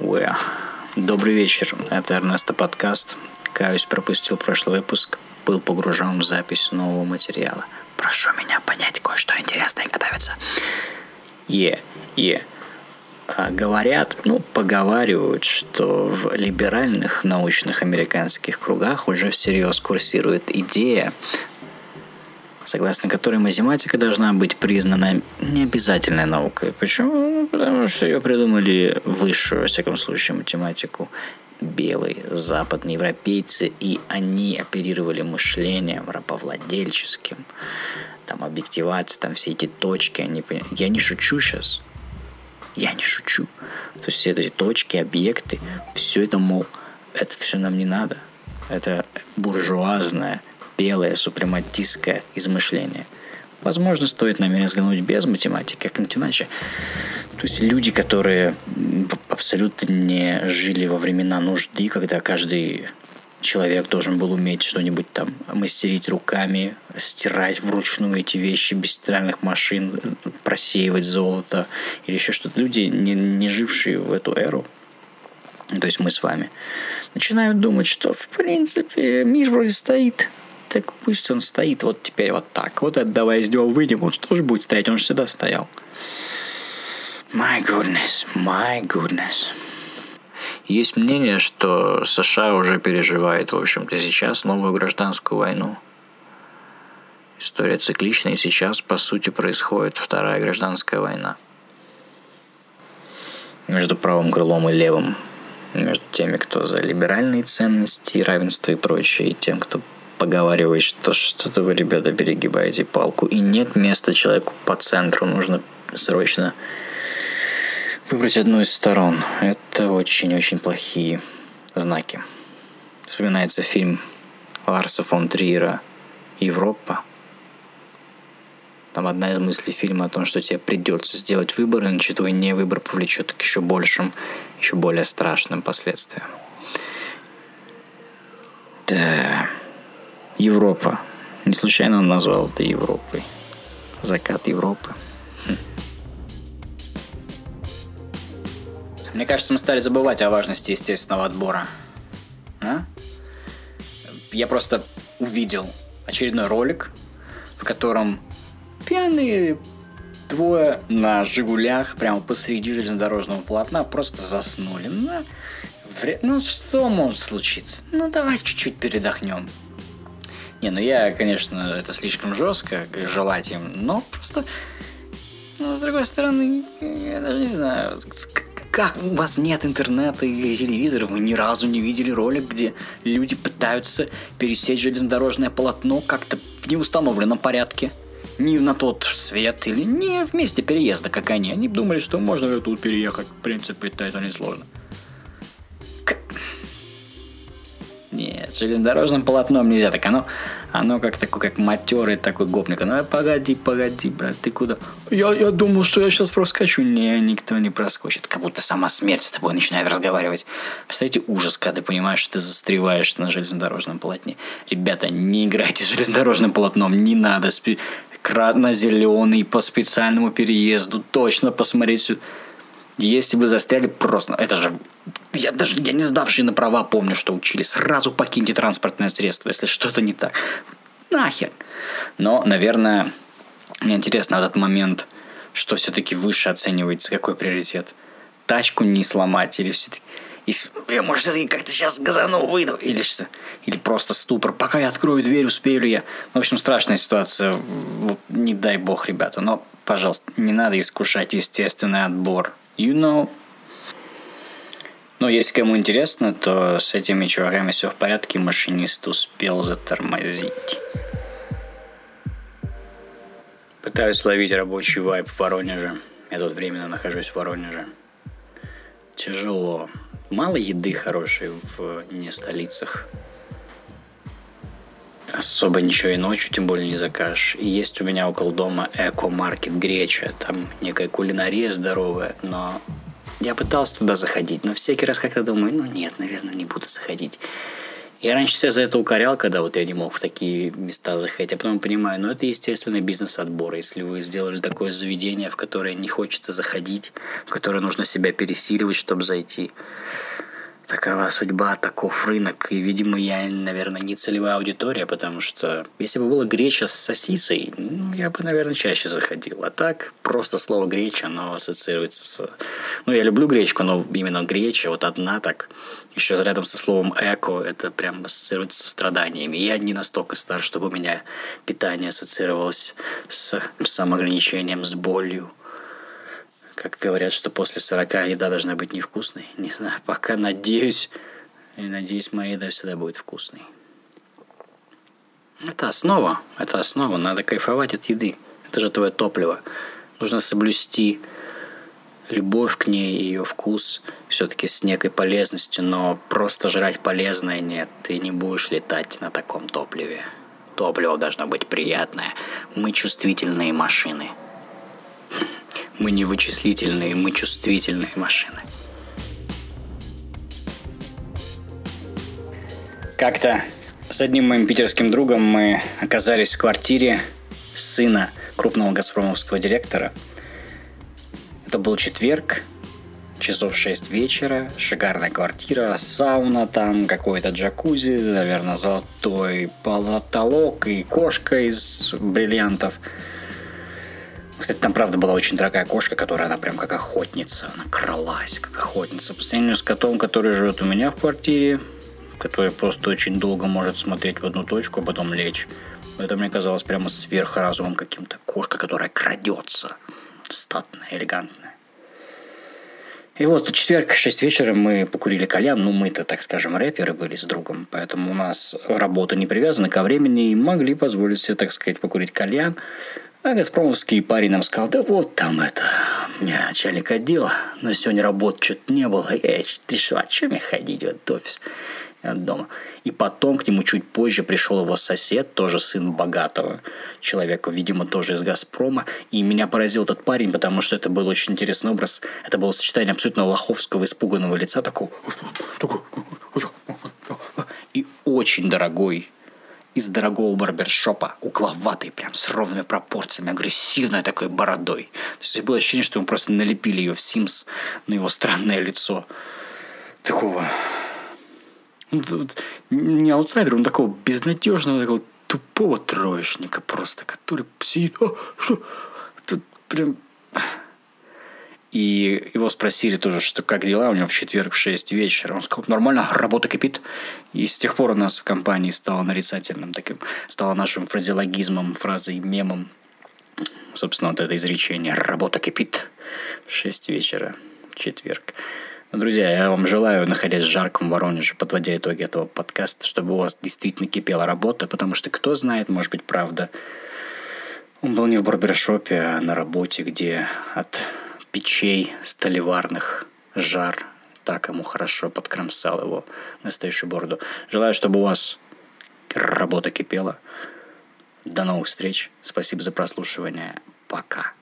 Well. Добрый вечер, это Эрнесто подкаст. Каюсь, пропустил прошлый выпуск, был погружен в запись нового материала. Прошу меня понять кое-что интересное готовится. Е, е. А говорят, ну, поговаривают, что в либеральных научных американских кругах уже всерьез курсирует идея согласно которой математика должна быть признана необязательной наукой. Почему? Ну, потому что ее придумали высшую, во всяком случае, математику белые западные европейцы, и они оперировали мышлением рабовладельческим, там объективация, там все эти точки, они Я не шучу сейчас. Я не шучу. То есть все эти точки, объекты, все это, мол, это все нам не надо. Это буржуазная белое супрематистское измышление. Возможно, стоит на мир взглянуть без математики, как-нибудь иначе. То есть люди, которые абсолютно не жили во времена нужды, когда каждый человек должен был уметь что-нибудь там мастерить руками, стирать вручную эти вещи без стиральных машин, просеивать золото или еще что-то. Люди, не, не жившие в эту эру, то есть мы с вами, начинают думать, что в принципе мир вроде стоит, так пусть он стоит вот теперь вот так. Вот это давай из него выйдем, он что же будет стоять, он же всегда стоял. My goodness, my goodness. Есть мнение, что США уже переживает, в общем-то, сейчас новую гражданскую войну. История цикличная, и сейчас, по сути, происходит вторая гражданская война. Между правым крылом и левым. Между теми, кто за либеральные ценности, равенство и прочее, и тем, кто поговаривать, что что-то вы, ребята, перегибаете палку. И нет места человеку по центру. Нужно срочно выбрать одну из сторон. Это очень-очень плохие знаки. Вспоминается фильм Ларса фон Триера «Европа». Там одна из мыслей фильма о том, что тебе придется сделать выбор, иначе твой не выбор повлечет к еще большим, еще более страшным последствиям. Да. Европа. Не случайно он назвал это Европой. Закат Европы. Хм. Мне кажется, мы стали забывать о важности естественного отбора. А? Я просто увидел очередной ролик, в котором пьяные двое на «Жигулях» прямо посреди железнодорожного полотна просто заснули. Ну, ну что может случиться? Ну давай чуть-чуть передохнем. Не, ну я, конечно, это слишком жестко желать им, но просто... Но с другой стороны, я даже не знаю, как у вас нет интернета или телевизора, вы ни разу не видели ролик, где люди пытаются пересечь железнодорожное полотно как-то в неустановленном порядке? Не на тот свет или не в месте переезда, как они. Они думали, что можно тут переехать. В принципе, это несложно. Нет, железнодорожным полотном нельзя. Так оно, оно как такой, как матерый такой гопник. Ну, погоди, погоди, брат, ты куда? Я, я думал, что я сейчас проскочу. Не, никто не проскочит. Как будто сама смерть с тобой начинает разговаривать. Представляете, ужас, когда ты понимаешь, что ты застреваешь на железнодорожном полотне. Ребята, не играйте с железнодорожным полотном, не надо. Спи... Кратно-зеленый по специальному переезду. Точно посмотреть если вы застряли просто... Это же... Я даже я не сдавший на права помню, что учили. Сразу покиньте транспортное средство, если что-то не так. Нахер. Но, наверное, мне интересно этот момент, что все-таки выше оценивается, какой приоритет. Тачку не сломать или все-таки... Я, может, все-таки как-то сейчас газану выйду. Или, что, или просто ступор. Пока я открою дверь, успею ли я. В общем, страшная ситуация. Вот, не дай бог, ребята. Но, пожалуйста, не надо искушать естественный отбор you know. Но если кому интересно, то с этими чуваками все в порядке, машинист успел затормозить. Пытаюсь ловить рабочий вайп в Воронеже. Я тут временно нахожусь в Воронеже. Тяжело. Мало еды хорошей в не столицах. Особо ничего и ночью, тем более не закажешь. И есть у меня около дома эко-маркет Греча. Там некая кулинария здоровая, но я пытался туда заходить, но всякий раз как-то думаю, ну нет, наверное, не буду заходить. Я раньше себя за это укорял, когда вот я не мог в такие места заходить, а потом понимаю, ну это естественный бизнес-отбор. Если вы сделали такое заведение, в которое не хочется заходить, в которое нужно себя пересиливать, чтобы зайти, такова судьба, таков рынок. И, видимо, я, наверное, не целевая аудитория, потому что если бы было греча с сосисой, ну, я бы, наверное, чаще заходил. А так, просто слово греча, оно ассоциируется с... Ну, я люблю гречку, но именно греча, вот одна так, еще рядом со словом эко, это прям ассоциируется со страданиями. Я не настолько стар, чтобы у меня питание ассоциировалось с самоограничением, с болью как говорят, что после 40 еда должна быть невкусной. Не знаю, пока надеюсь, и надеюсь, моя еда всегда будет вкусной. Это основа, это основа, надо кайфовать от еды. Это же твое топливо. Нужно соблюсти любовь к ней, ее вкус, все-таки с некой полезностью, но просто жрать полезное нет, ты не будешь летать на таком топливе. Топливо должно быть приятное. Мы чувствительные машины. Мы не вычислительные, мы чувствительные машины. Как-то с одним моим питерским другом мы оказались в квартире сына крупного газпромовского директора. Это был четверг, часов 6 вечера, шикарная квартира, сауна там, какой-то джакузи, наверное, золотой потолок и кошка из бриллиантов – кстати, там, правда, была очень дорогая кошка, которая, она прям как охотница. Она кралась, как охотница. По сравнению с котом, который живет у меня в квартире, который просто очень долго может смотреть в одну точку, а потом лечь. Это мне казалось прямо сверхразумом каким-то. Кошка, которая крадется. Статная, элегантная. И вот в четверг, 6 вечера мы покурили кальян. Ну, мы-то, так скажем, рэперы были с другом. Поэтому у нас работа не привязана ко времени и могли позволить себе, так сказать, покурить кальян. А Газпромовский парень нам сказал, да вот там это, меня начальник отдела, но сегодня работы что-то не было. Я, ты что, а что мне ходить в этот офис? от дома. И потом к нему чуть позже пришел его сосед, тоже сын богатого человека, видимо, тоже из «Газпрома». И меня поразил этот парень, потому что это был очень интересный образ. Это было сочетание абсолютно лоховского, испуганного лица, такого... И очень дорогой из дорогого барбершопа, угловатый, прям с ровными пропорциями, агрессивной такой бородой. То есть было ощущение, что ему просто налепили ее в Sims на его странное лицо. Такого... Ну, не аутсайдера, он такого безнадежного, такого тупого троечника просто, который сидит... А, что? Тут прям и его спросили тоже, что как дела у него в четверг в 6 вечера. Он сказал, нормально, работа кипит. И с тех пор у нас в компании стало нарицательным таким, стало нашим фразеологизмом, фразой, мемом. Собственно, вот это изречение «работа кипит» в 6 вечера четверг. Ну, друзья, я вам желаю, находясь в жарком Воронеже, подводя итоги этого подкаста, чтобы у вас действительно кипела работа, потому что, кто знает, может быть, правда, он был не в барбершопе, а на работе, где от печей столеварных, жар. Так ему хорошо подкромсал его настоящую бороду. Желаю, чтобы у вас работа кипела. До новых встреч. Спасибо за прослушивание. Пока.